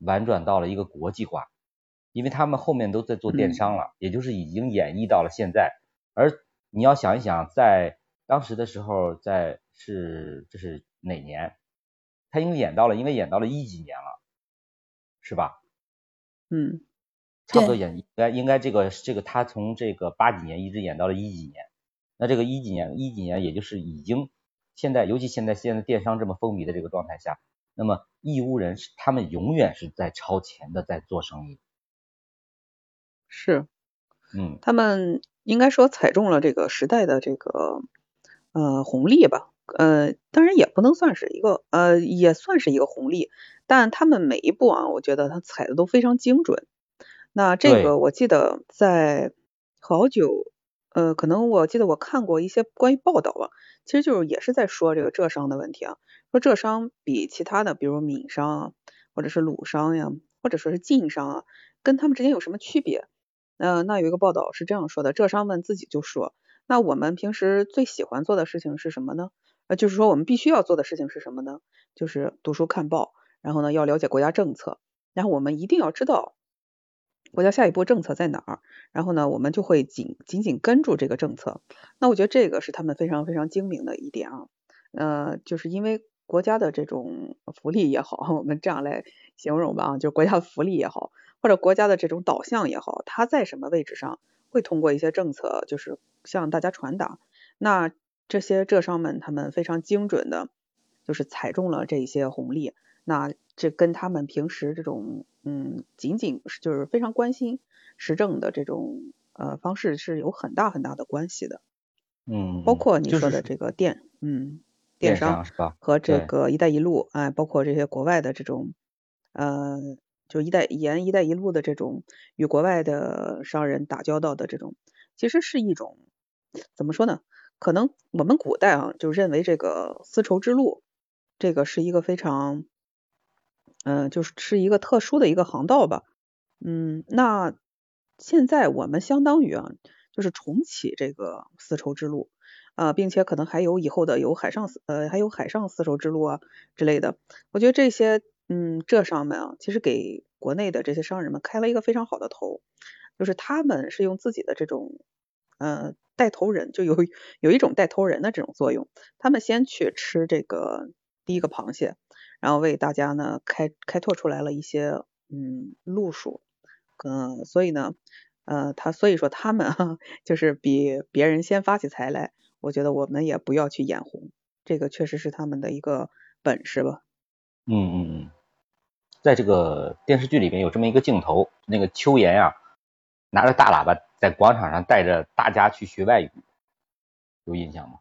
Speaker 3: 婉转到了一个国际化。因为他们后面都在做电商了，也就是已经演绎到了现在。而你要想一想，在当时的时候，在是这是哪年？他已经演到了，因为演到了一几年了，是吧？
Speaker 2: 嗯，
Speaker 3: 差不多演应该应该这个这个他从这个八几年一直演到了一几年，那这个一几年一几年也就是已经现在，尤其现在现在电商这么风靡的这个状态下，那么义乌人是他们永远是在超前的在做生意。
Speaker 2: 是，
Speaker 3: 嗯，
Speaker 2: 他们应该说踩中了这个时代的这个呃红利吧，呃，当然也不能算是一个呃，也算是一个红利，但他们每一步啊，我觉得他踩的都非常精准。那这个我记得在好久呃，可能我记得我看过一些关于报道吧，其实就是也是在说这个浙商的问题啊，说浙商比其他的，比如闽商啊，或者是鲁商呀，或者说是晋商啊，跟他们之间有什么区别？呃，那有一个报道是这样说的，浙商们自己就说，那我们平时最喜欢做的事情是什么呢？呃，就是说我们必须要做的事情是什么呢？就是读书看报，然后呢要了解国家政策，然后我们一定要知道。国家下一步政策在哪儿？然后呢，我们就会紧紧紧跟住这个政策。那我觉得这个是他们非常非常精明的一点啊。呃，就是因为国家的这种福利也好，我们这样来形容吧啊，就是国家的福利也好，或者国家的这种导向也好，它在什么位置上会通过一些政策，就是向大家传达。那这些浙商们他们非常精准的，就是踩中了这一些红利。那这跟他们平时这种嗯，仅仅是就是非常关心时政的这种呃方式是有很大很大的关系的。
Speaker 3: 嗯，
Speaker 2: 包括你说的这个电，嗯，
Speaker 3: 电
Speaker 2: 商
Speaker 3: 是吧？
Speaker 2: 和这个“一带一路”哎，包括这些国外的这种呃，就“一带沿一带一路”的这种与国外的商人打交道的这种，其实是一种怎么说呢？可能我们古代啊就认为这个丝绸之路这个是一个非常。嗯，就是是一个特殊的一个航道吧。嗯，那现在我们相当于啊，就是重启这个丝绸之路啊，并且可能还有以后的有海上丝呃，还有海上丝绸之路啊之类的。我觉得这些嗯，浙商们啊，其实给国内的这些商人们开了一个非常好的头，就是他们是用自己的这种呃带头人，就有有一种带头人的这种作用。他们先去吃这个第一个螃蟹。然后为大家呢开开拓出来了一些嗯路数，嗯，所以呢，呃，他所以说他们哈就是比别人先发起财来，我觉得我们也不要去眼红，这个确实是他们的一个本事吧。
Speaker 3: 嗯嗯嗯，在这个电视剧里面有这么一个镜头，那个秋妍啊拿着大喇叭在广场上带着大家去学外语，有印象吗？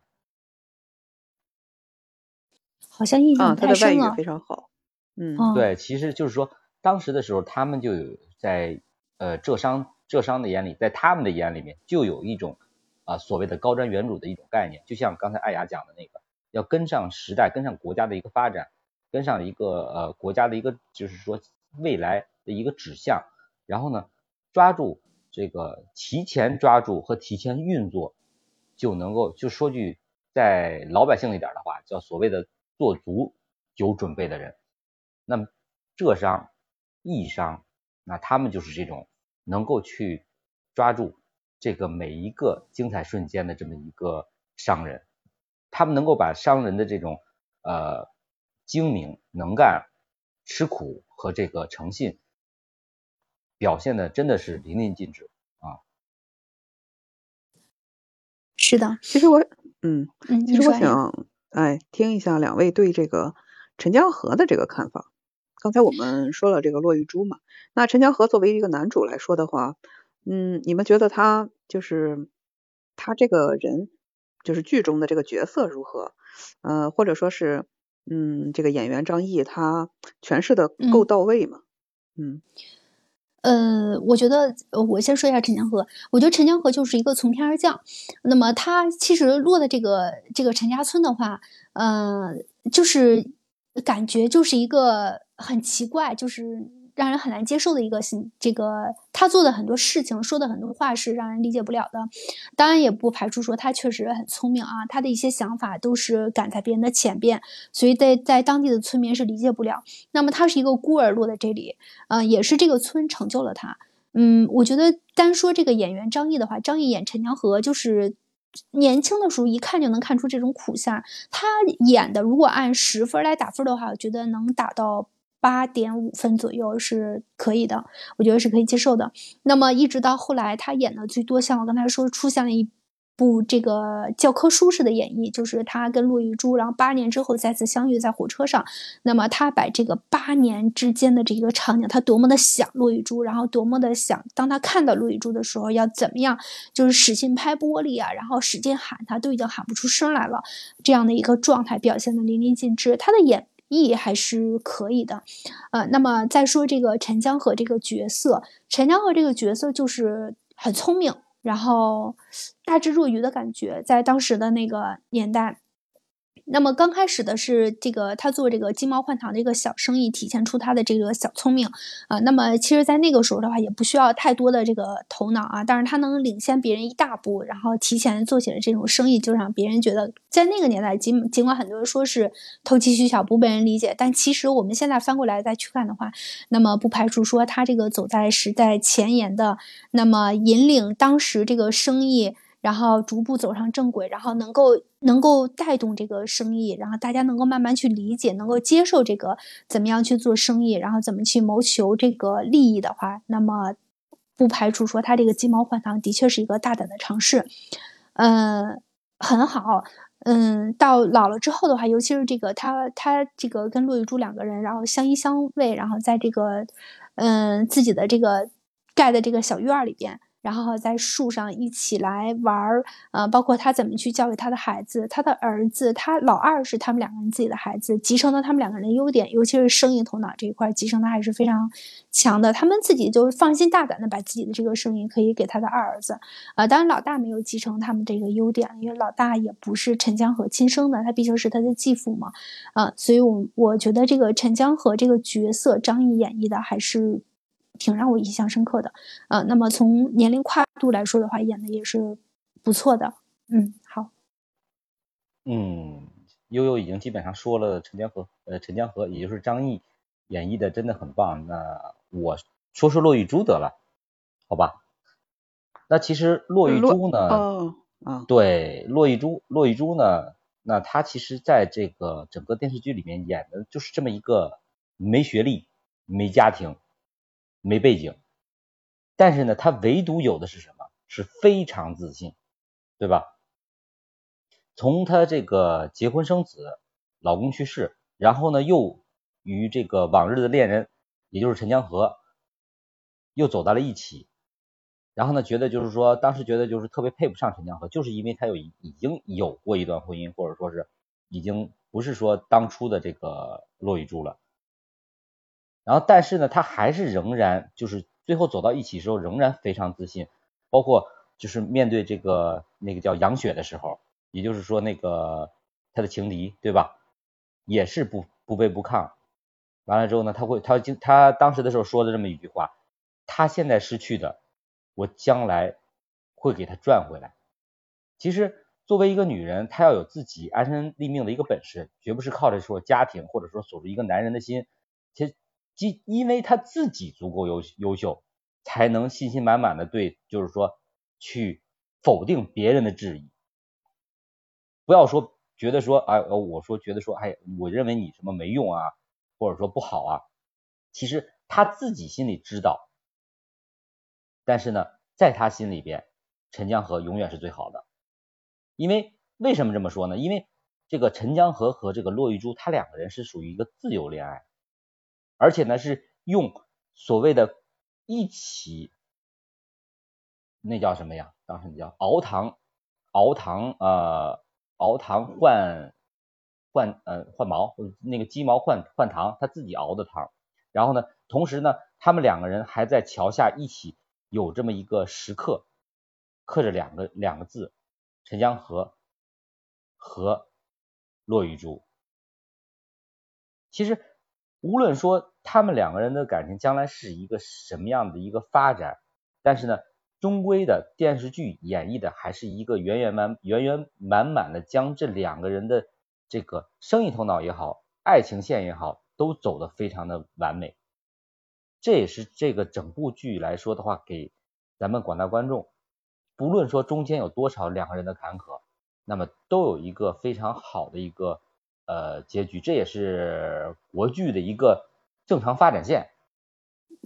Speaker 1: 好像印象太深
Speaker 2: 了。非常好，嗯，
Speaker 3: 对，其实就是说，当时的时候，他们就有在呃浙商浙商的眼里，在他们的眼里面，就有一种啊所谓的高瞻远瞩的一种概念，就像刚才艾雅讲的那个，要跟上时代，跟上国家的一个发展，跟上一个呃国家的一个就是说未来的一个指向，然后呢，抓住这个提前抓住和提前运作，就能够就说句在老百姓一点的话，叫所谓的。做足有准备的人，那么浙商、义商，那他们就是这种能够去抓住这个每一个精彩瞬间的这么一个商人，他们能够把商人的这种呃精明、能干、吃苦和这个诚信表现的真的是淋漓尽致啊。
Speaker 1: 是的，
Speaker 2: 其实我嗯嗯，其实我想。哎，听一下两位对这个陈江河的这个看法。刚才我们说了这个骆玉珠嘛，那陈江河作为一个男主来说的话，嗯，你们觉得他就是他这个人，就是剧中的这个角色如何？呃，或者说是，嗯，这个演员张译他诠释的够到位吗？嗯。
Speaker 1: 呃，我觉得我先说一下陈江河。我觉得陈江河就是一个从天而降。那么他其实落的这个这个陈家村的话，呃，就是感觉就是一个很奇怪，就是。让人很难接受的一个行，这个他做的很多事情，说的很多话是让人理解不了的。当然也不排除说他确实很聪明啊，他的一些想法都是赶在别人的前边，所以在在当地的村民是理解不了。那么他是一个孤儿落在这里，嗯，也是这个村成就了他。嗯，我觉得单说这个演员张译的话，张译演陈江河就是年轻的时候一看就能看出这种苦相。他演的如果按十分来打分的话，我觉得能打到。八点五分左右是可以的，我觉得是可以接受的。那么一直到后来，他演的最多，像我刚才说，出现了一部这个教科书式的演绎，就是他跟骆玉珠，然后八年之后再次相遇在火车上。那么他把这个八年之间的这个场景，他多么的想骆玉珠，然后多么的想，当他看到骆玉珠的时候要怎么样，就是使劲拍玻璃啊，然后使劲喊他，都已经喊不出声来了，这样的一个状态表现的淋漓尽致。他的演。意还是可以的，呃，那么再说这个陈江河这个角色，陈江河这个角色就是很聪明，然后大智若愚的感觉，在当时的那个年代。那么刚开始的是这个他做这个金毛换糖的一个小生意，体现出他的这个小聪明啊。那么其实，在那个时候的话，也不需要太多的这个头脑啊，但是他能领先别人一大步，然后提前做起了这种生意，就让别人觉得，在那个年代，尽尽管很多人说是投机取巧，不被人理解，但其实我们现在翻过来再去看的话，那么不排除说他这个走在时代前沿的，那么引领当时这个生意。然后逐步走上正轨，然后能够能够带动这个生意，然后大家能够慢慢去理解，能够接受这个怎么样去做生意，然后怎么去谋求这个利益的话，那么不排除说他这个鸡毛换糖的确是一个大胆的尝试，嗯，很好，嗯，到老了之后的话，尤其是这个他他这个跟骆玉珠两个人，然后相依相偎，然后在这个嗯自己的这个盖的这个小院里边。然后在树上一起来玩儿，呃，包括他怎么去教育他的孩子，他的儿子，他老二是他们两个人自己的孩子，集成了他们两个人的优点，尤其是生意头脑这一块，集成的还是非常强的。他们自己就放心大胆的把自己的这个生意可以给他的二儿子，啊，当然老大没有继承他们这个优点，因为老大也不是陈江河亲生的，他毕竟是他的继父嘛，啊，所以我我觉得这个陈江河这个角色，张译演绎的还是。挺让我印象深刻的，呃，那么从年龄跨度来说的话，演的也是不错的，嗯，好，
Speaker 3: 嗯，悠悠已经基本上说了陈江河，呃，陈江河也就是张译演绎的真的很棒，那我说说骆玉珠得了，好吧？那其实骆玉珠呢，
Speaker 2: 哦，啊，
Speaker 3: 对，骆玉珠，骆玉珠呢，那她其实在这个整个电视剧里面演的就是这么一个没学历、没家庭。没背景，但是呢，他唯独有的是什么？是非常自信，对吧？从他这个结婚生子，老公去世，然后呢，又与这个往日的恋人，也就是陈江河，又走到了一起，然后呢，觉得就是说，当时觉得就是特别配不上陈江河，就是因为他有已经有过一段婚姻，或者说是已经不是说当初的这个骆玉珠了。然后，但是呢，他还是仍然就是最后走到一起的时候，仍然非常自信。包括就是面对这个那个叫杨雪的时候，也就是说那个他的情敌，对吧？也是不不卑不亢。完了之后呢，他会他经他当时的时候说的这么一句话：他现在失去的，我将来会给他赚回来。其实作为一个女人，她要有自己安身立命的一个本事，绝不是靠着说家庭或者说锁住一个男人的心。其实。即因为他自己足够优优秀，才能信心满满的对，就是说去否定别人的质疑。不要说觉得说，哎，我说觉得说，哎，我认为你什么没用啊，或者说不好啊。其实他自己心里知道，但是呢，在他心里边，陈江河永远是最好的。因为为什么这么说呢？因为这个陈江河和这个骆玉珠，他两个人是属于一个自由恋爱。而且呢，是用所谓的“一起”，那叫什么呀？当时叫熬糖，熬糖呃，熬糖换换呃换毛，那个鸡毛换换糖，他自己熬的糖。然后呢，同时呢，他们两个人还在桥下一起有这么一个石刻，刻着两个两个字：陈江河和骆玉珠。其实。无论说他们两个人的感情将来是一个什么样的一个发展，但是呢，终归的电视剧演绎的还是一个圆圆满圆圆满满的将这两个人的这个生意头脑也好，爱情线也好，都走得非常的完美。这也是这个整部剧来说的话，给咱们广大观众，不论说中间有多少两个人的坎坷，那么都有一个非常好的一个。呃，结局这也是国剧的一个正常发展线。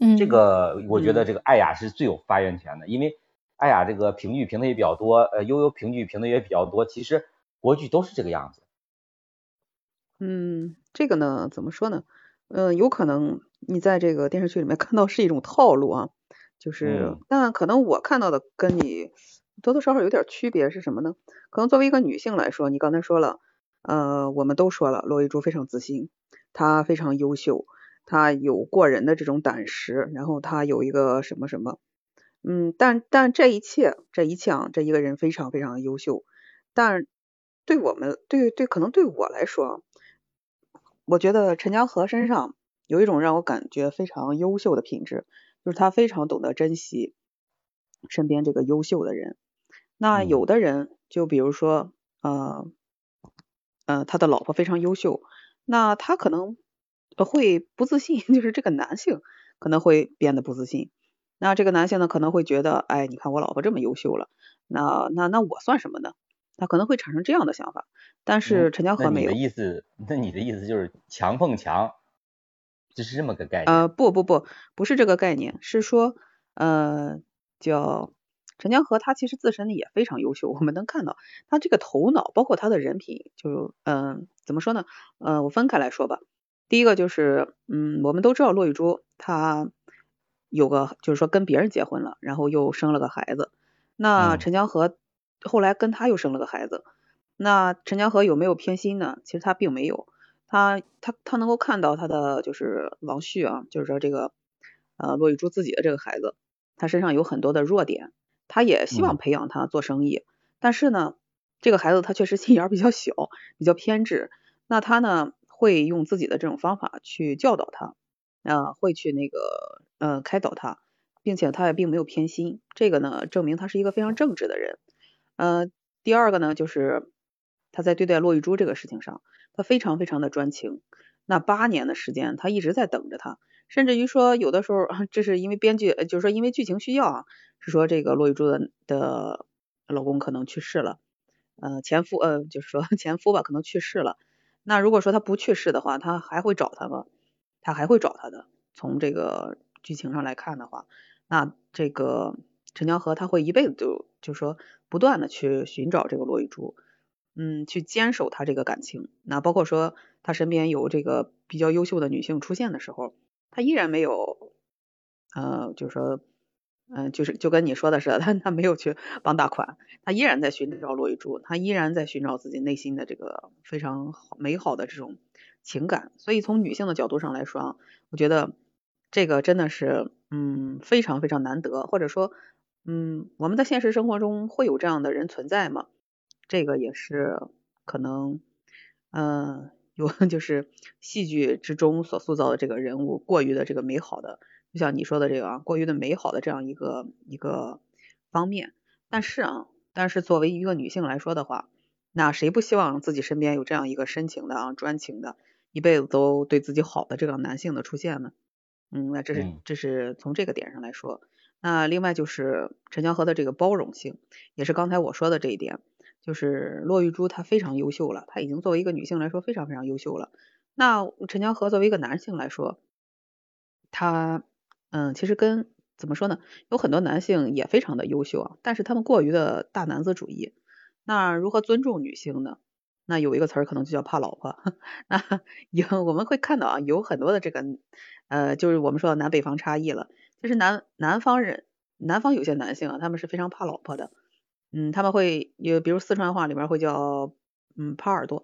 Speaker 1: 嗯，
Speaker 3: 这个我觉得这个艾雅是最有发言权的，因为艾雅这个评剧评的也比较多，呃，悠悠评剧评的也比较多。其实国剧都是这个样子。
Speaker 2: 嗯，这个呢，怎么说呢？嗯，有可能你在这个电视剧里面看到是一种套路啊，就是，但可能我看到的跟你多多少少有点区别是什么呢？可能作为一个女性来说，你刚才说了。呃，我们都说了，罗玉珠非常自信，她非常优秀，她有过人的这种胆识，然后她有一个什么什么，嗯，但但这一切，这一切啊，这一个人非常非常优秀，但对我们，对对，可能对我来说，我觉得陈江河身上有一种让我感觉非常优秀的品质，就是他非常懂得珍惜身边这个优秀的人。那有的人，就比如说，呃，呃，他的老婆非常优秀，那他可能会不自信，就是这个男性可能会变得不自信。那这个男性呢，可能会觉得，哎，你看我老婆这么优秀了，那那那我算什么呢？他可能会产生这样的想法。但是陈江河没有。
Speaker 3: 你的意思，那你的意思就是强碰强，就是这么个概念？
Speaker 2: 呃，不不不，不是这个概念，是说，呃，叫陈江河，他其实自身也非常优秀。我们能看到他这个头脑，包括他的人品，就嗯，怎么说呢？呃，我分开来说吧。第一个就是，嗯，我们都知道骆玉珠，她。有个就是说跟别人结婚了，然后又生了个孩子。那陈江河后来跟他又生了个孩子。那陈江河有没有偏心呢？其实他并没有。他他他能够看到他的就是王旭啊，就是说这个呃骆玉珠自己的这个孩子，他身上有很多的弱点，他也希望培养他做生意。但是呢，这个孩子他确实心眼比较小，比较偏执。那他呢会用自己的这种方法去教导他。啊，会去那个呃开导他，并且他也并没有偏心，这个呢证明他是一个非常正直的人。呃，第二个呢就是他在对待骆玉珠这个事情上，他非常非常的专情。那八年的时间，他一直在等着他，甚至于说有的时候 这是因为编剧，就是说因为剧情需要啊，是说这个骆玉珠的的老公可能去世了，呃前夫呃就是说 前夫吧可能去世了。那如果说他不去世的话，他还会找他吗？他还会找他的。从这个剧情上来看的话，那这个陈江河他会一辈子就就说不断的去寻找这个罗玉珠，嗯，去坚守他这个感情。那包括说他身边有这个比较优秀的女性出现的时候，他依然没有，呃，就是说，嗯，就是就跟你说的似的，他他没有去帮大款，他依然在寻找罗玉珠，他依然在寻找自己内心的这个非常美好的这种。情感，所以从女性的角度上来说啊，我觉得这个真的是嗯非常非常难得，或者说嗯我们在现实生活中会有这样的人存在吗？这个也是可能嗯有 就是戏剧之中所塑造的这个人物过于的这个美好的，就像你说的这个啊过于的美好的这样一个一个方面。但是啊，但是作为一个女性来说的话，那谁不希望自己身边有这样一个深情的啊专情的？一辈子都对自己好的这个男性的出现呢，嗯，那这是这是从这个点上来说。那另外就是陈江河的这个包容性，也是刚才我说的这一点，就是骆玉珠她非常优秀了，她已经作为一个女性来说非常非常优秀了。那陈江河作为一个男性来说，他嗯，其实跟怎么说呢，有很多男性也非常的优秀啊，但是他们过于的大男子主义。那如何尊重女性呢？那有一个词儿可能就叫怕老婆，那有我们会看到啊，有很多的这个呃，就是我们说的南北方差异了。就是南南方人，南方有些男性啊，他们是非常怕老婆的，嗯，他们会有，比如四川话里面会叫嗯耙耳朵，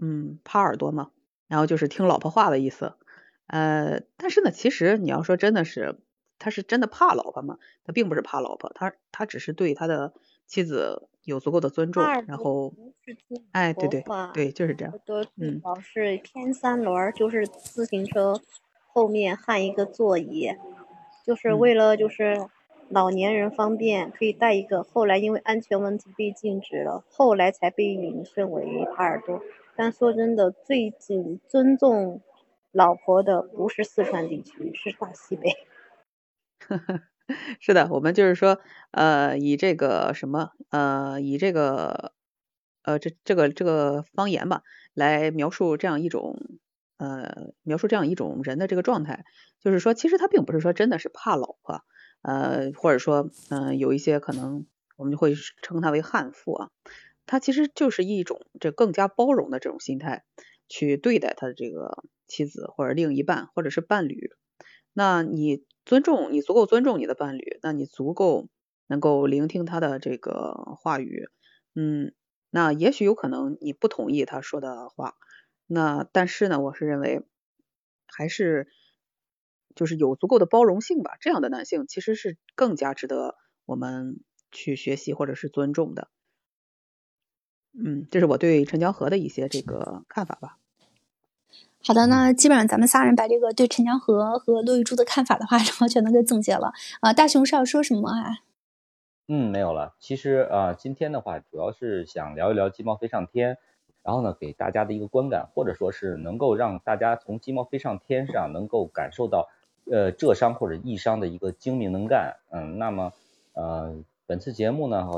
Speaker 2: 嗯耙耳朵嘛，然后就是听老婆话的意思。呃，但是呢，其实你要说真的是，他是真的怕老婆吗？他并不是怕老婆，他他只是对他的妻子。有足够的尊重，然后，哎，对对对，就是这样。
Speaker 4: 嗯，老是偏三轮，就是自行车后面焊一个座椅，就是为了就是老年人方便可以带一个。后来因为安全问题被禁止了，后来才被引申为耙耳朵。但说真的，最近尊重老婆的不是四川地区，是大西北。
Speaker 2: 是的，我们就是说，呃，以这个什么，呃，以这个，呃，这这个这个方言吧，来描述这样一种，呃，描述这样一种人的这个状态，就是说，其实他并不是说真的是怕老婆，呃，或者说，嗯，有一些可能我们就会称他为悍妇啊，他其实就是一种这更加包容的这种心态去对待他的这个妻子或者另一半或者是伴侣，那你。尊重你足够尊重你的伴侣，那你足够能够聆听他的这个话语，嗯，那也许有可能你不同意他说的话，那但是呢，我是认为还是就是有足够的包容性吧，这样的男性其实是更加值得我们去学习或者是尊重的。嗯，这是我对陈江河的一些这个看法吧。
Speaker 1: 好的，那基本上咱们仨人把这个对陈江河和骆玉珠的看法的话，然后全都给总结了。啊，大雄是要说什么啊？
Speaker 3: 嗯，没有了。其实啊，今天的话主要是想聊一聊《鸡毛飞上天》，然后呢，给大家的一个观感，或者说是能够让大家从《鸡毛飞上天》上能够感受到，呃，浙商或者豫商的一个精明能干。嗯，那么呃，本次节目呢，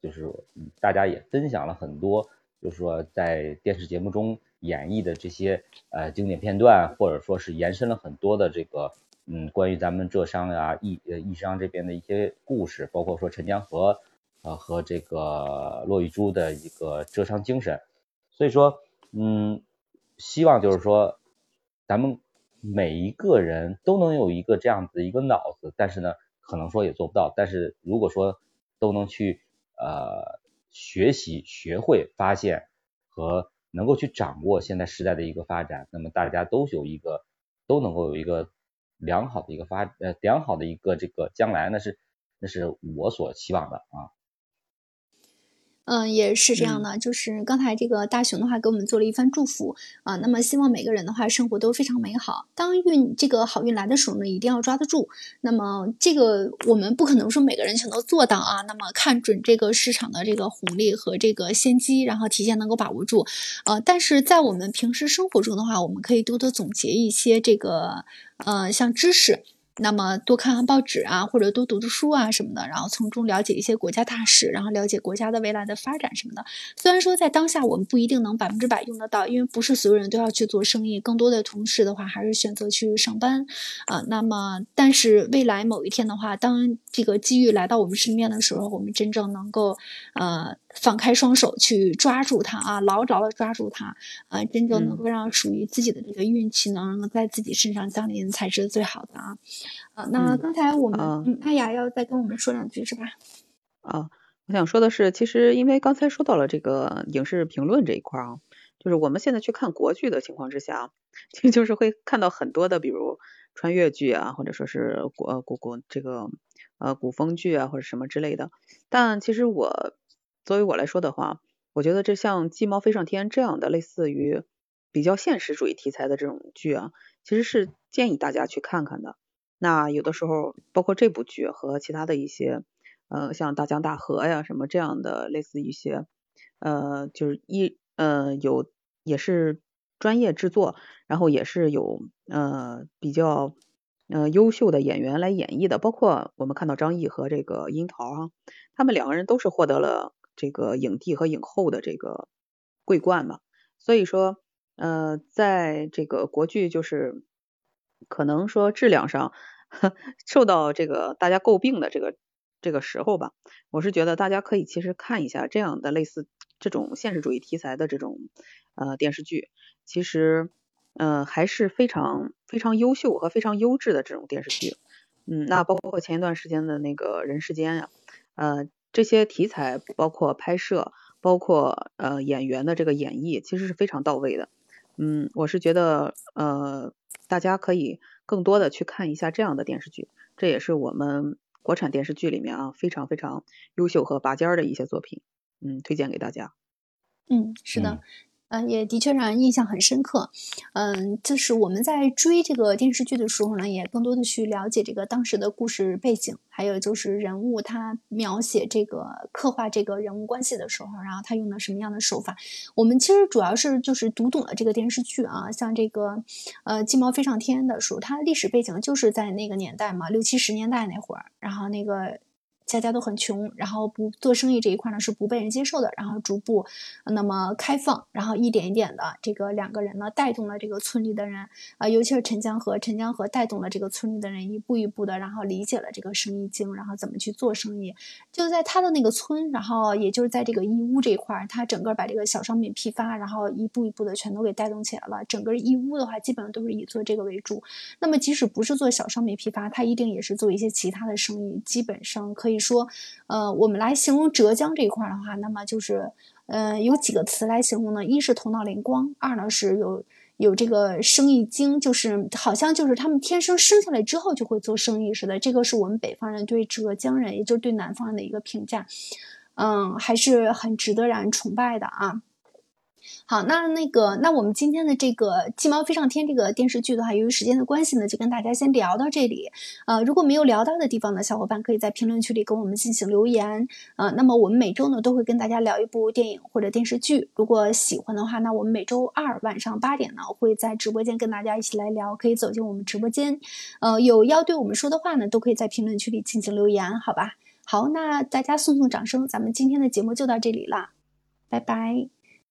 Speaker 3: 就是大家也分享了很多，就是说在电视节目中演绎的这些呃经典片段，或者说是延伸了很多的这个嗯关于咱们浙商呀、豫呃豫商这边的一些故事，包括说陈江河呃和这个骆玉珠的一个浙商精神。所以说嗯，希望就是说咱们每一个人都能有一个这样子一个脑子，但是呢，可能说也做不到。但是如果说都能去呃，学习、学会、发现和能够去掌握现在时代的一个发展，那么大家都有一个都能够有一个良好的一个发呃良好的一个这个将来，那是那是我所期望的啊。
Speaker 1: 嗯，也是这样的，就是刚才这个大熊的话给我们做了一番祝福啊。那么希望每个人的话生活都非常美好。当运这个好运来的时候呢，一定要抓得住。那么这个我们不可能说每个人全都做到啊。那么看准这个市场的这个红利和这个先机，然后提前能够把握住。呃，但是在我们平时生活中的话，我们可以多多总结一些这个呃像知识。那么多看看报纸啊，或者多读读书啊什么的，然后从中了解一些国家大事，然后了解国家的未来的发展什么的。虽然说在当下我们不一定能百分之百用得到，因为不是所有人都要去做生意，更多的同事的话还是选择去上班啊。那么，但是未来某一天的话，当这个机遇来到我们身边的时候，我们真正能够呃。放开双手去抓住它啊，牢牢的抓住它啊，真正能够让属于自己的这个运气能在自己身上降临，才是最好的啊。啊，那刚才我们嗯，艾雅要再跟我们说两句是吧？
Speaker 2: 啊，我想说的是，其实因为刚才说到了这个影视评论这一块啊，就是我们现在去看国剧的情况之下，其实就是会看到很多的，比如穿越剧啊，或者说是国国国这个呃古风剧啊，或者什么之类的。但其实我。作为我来说的话，我觉得这像《鸡毛飞上天》这样的类似于比较现实主义题材的这种剧啊，其实是建议大家去看看的。那有的时候，包括这部剧和其他的一些，呃，像《大江大河》呀什么这样的类似一些，呃，就是一呃有也是专业制作，然后也是有呃比较呃优秀的演员来演绎的，包括我们看到张译和这个樱桃啊，他们两个人都是获得了。这个影帝和影后的这个桂冠嘛，所以说，呃，在这个国剧就是可能说质量上 受到这个大家诟病的这个这个时候吧，我是觉得大家可以其实看一下这样的类似这种现实主义题材的这种呃电视剧，其实呃还是非常非常优秀和非常优质的这种电视剧，嗯，那包括前一段时间的那个人世间呀，呃。这些题材包括拍摄，包括呃演员的这个演绎，其实是非常到位的。嗯，我是觉得呃大家可以更多的去看一下这样的电视剧，这也是我们国产电视剧里面啊非常非常优秀和拔尖儿的一些作品，嗯，推荐给大家。
Speaker 1: 嗯，是的。嗯，也的确让人印象很深刻。嗯，就是我们在追这个电视剧的时候呢，也更多的去了解这个当时的故事背景，还有就是人物他描写这个刻画这个人物关系的时候，然后他用的什么样的手法。我们其实主要是就是读懂了这个电视剧啊，像这个呃《鸡毛飞上天》的时候，它历史背景就是在那个年代嘛，六七十年代那会儿，然后那个。家家都很穷，然后不做生意这一块呢是不被人接受的，然后逐步那么开放，然后一点一点的这个两个人呢带动了这个村里的人啊，尤其是陈江河，陈江河带动了这个村里的人一步一步的，然后理解了这个生意经，然后怎么去做生意。就在他的那个村，然后也就是在这个义乌这一块，他整个把这个小商品批发，然后一步一步的全都给带动起来了。整个义乌的话，基本上都是以做这个为主。那么即使不是做小商品批发，他一定也是做一些其他的生意，基本上可以。说，呃，我们来形容浙江这一块的话，那么就是，呃，有几个词来形容呢？一是头脑灵光，二呢是有有这个生意经，就是好像就是他们天生生下来之后就会做生意似的。这个是我们北方人对浙江人，也就是对南方人的一个评价，嗯，还是很值得让人崇拜的啊。好，那那个，那我们今天的这个《鸡毛飞上天》这个电视剧的话，由于时间的关系呢，就跟大家先聊到这里。呃，如果没有聊到的地方呢，小伙伴可以在评论区里跟我们进行留言。呃，那么我们每周呢都会跟大家聊一部电影或者电视剧。如果喜欢的话，那我们每周二晚上八点呢会在直播间跟大家一起来聊，可以走进我们直播间。呃，有要对我们说的话呢，都可以在评论区里进行留言，好吧？好，那大家送送掌声，咱们今天的节目就到这里了，拜拜。